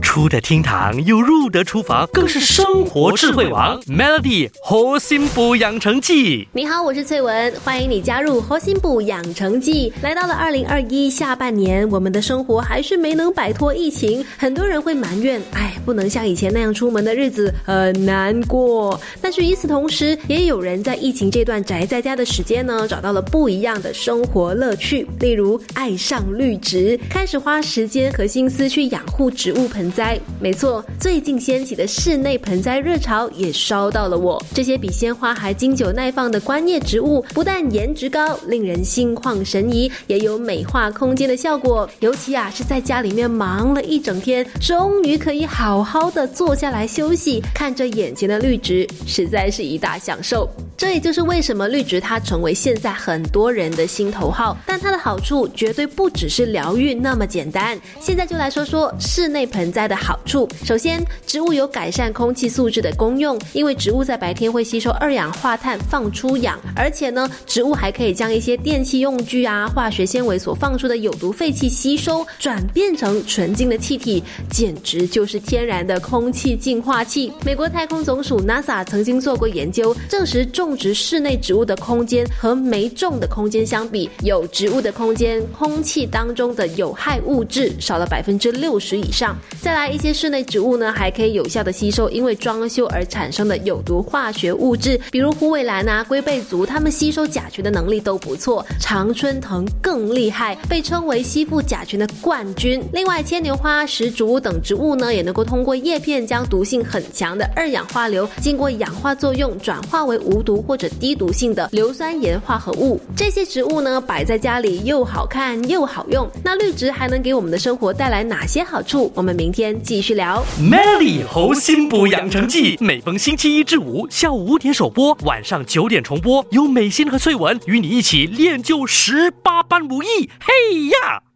出得厅堂又入得厨房，更是生活智慧王。Melody 核心补养成记，你好，我是翠文，欢迎你加入核心补养成记。来到了二零二一下半年，我们的生活还是没能摆脱疫情，很多人会埋怨，哎，不能像以前那样出门的日子很难过。但是与此同时，也有人在疫情这段宅在家的时间呢，找到了不一样的生活乐趣，例如爱上绿植，开始花时间和心思去养护植物盆栽。没错，最近掀起的室内盆栽热潮也烧到了我。这些比鲜花还经久耐放的观叶植物，不但颜值高，令人心旷神怡，也有美化空间的效果。尤其啊，是在家里面忙了一整天，终于可以好好的坐下来休息，看着眼前的绿植，实在是一大享受。这也就是为什么绿植它成为现在很多人的心头好，但它的好处绝对不只是疗愈那么简单。现在就来说说室内盆栽的好处。首先，植物有改善空气素质的功用，因为植物在白天会吸收二氧化碳放出氧，而且呢，植物还可以将一些电器用具啊、化学纤维所放出的有毒废气吸收，转变成纯净的气体，简直就是天然的空气净化器。美国太空总署 NASA 曾经做过研究，证实种种植室内植物的空间和没种的空间相比，有植物的空间，空气当中的有害物质少了百分之六十以上。再来，一些室内植物呢，还可以有效的吸收因为装修而产生的有毒化学物质，比如虎尾兰啊、龟背族，它们吸收甲醛的能力都不错。常春藤更厉害，被称为吸附甲醛的冠军。另外，牵牛花、石竹等植物呢，也能够通过叶片将毒性很强的二氧化硫经过氧化作用转化为无毒。或者低毒性的硫酸盐化合物，这些植物呢摆在家里又好看又好用。那绿植还能给我们的生活带来哪些好处？我们明天继续聊。Melody 猴心补养成记，每逢星期一至五下午五点首播，晚上九点重播，由美心和翠文与你一起练就十八般武艺。嘿呀！